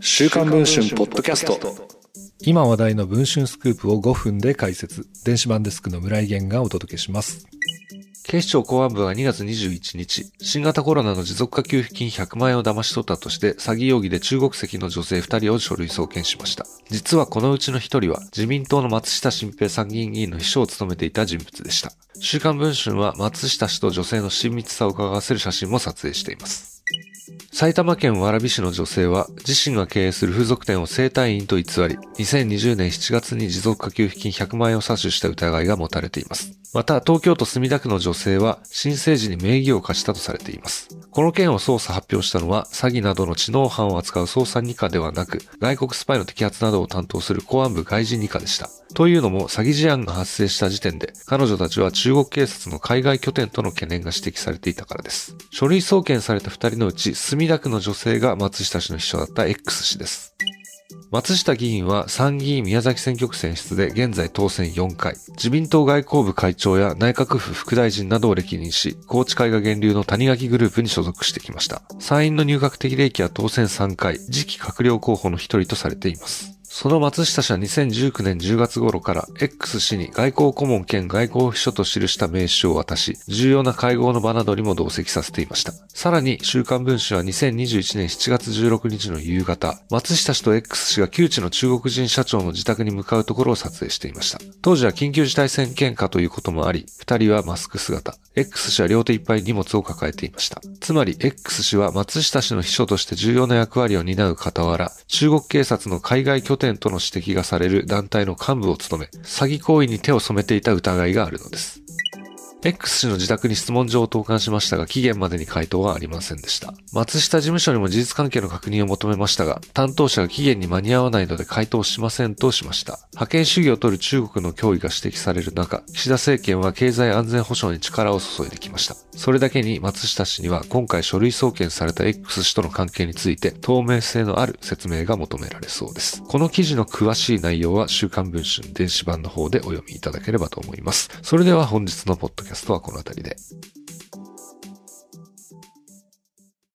週刊文春ポッドキャスト今話題の文春スクープを5分で解説。電子版デスクの村井源がお届けします。警視庁公安部は2月21日、新型コロナの持続化給付金100万円を騙し取ったとして、詐欺容疑で中国籍の女性2人を書類送検しました。実はこのうちの1人は、自民党の松下新平参議院議員の秘書を務めていた人物でした。週刊文春は松下氏と女性の親密さを伺わせる写真も撮影しています。埼玉県蕨市の女性は自身が経営する風俗店を整体院と偽り、2020年7月に持続化給付金100万円を詐取した疑いが持たれています。また、東京都墨田区の女性は申請時に名義を貸したとされています。この件を捜査発表したのは、詐欺などの知能犯を扱う捜査2課ではなく、外国スパイの摘発などを担当する公安部外事2課でした。というのも、詐欺事案が発生した時点で、彼女たちは中国警察の海外拠点との懸念が指摘されていたからです。書類送検された2人のうち、田区の女性が松下氏の秘書だった X 氏です。松下議員は参議院宮崎選挙区選出で現在当選4回。自民党外交部会長や内閣府副大臣などを歴任し、高知会が源流の谷垣グループに所属してきました。参院の入閣的齢期は当選3回、次期閣僚候補の一人とされています。その松下氏は2019年10月頃から X 氏に外交顧問兼外交秘書と記した名刺を渡し、重要な会合の場などにも同席させていました。さらに、週刊文春は2021年7月16日の夕方、松下氏と X 氏が旧知の中国人社長の自宅に向かうところを撮影していました。当時は緊急事態宣言下ということもあり、二人はマスク姿。X 氏は両手いっぱい荷物を抱えていました。つまり、X 氏は松下氏の秘書として重要な役割を担う傍ら、中国警察の海外拠点との指摘がされる団体の幹部を務め、詐欺行為に手を染めていた疑いがあるのです。X 氏の自宅に質問状を投函しましたが、期限までに回答はありませんでした。松下事務所にも事実関係の確認を求めましたが、担当者が期限に間に合わないので回答しませんとしました。覇権主義を取る中国の脅威が指摘される中、岸田政権は経済安全保障に力を注いできました。それだけに松下氏には今回書類送検された X 氏との関係について透明性のある説明が求められそうです。この記事の詳しい内容は週刊文春電子版の方でお読みいただければと思います。それでは本日のポッドキャャストはこの辺りで。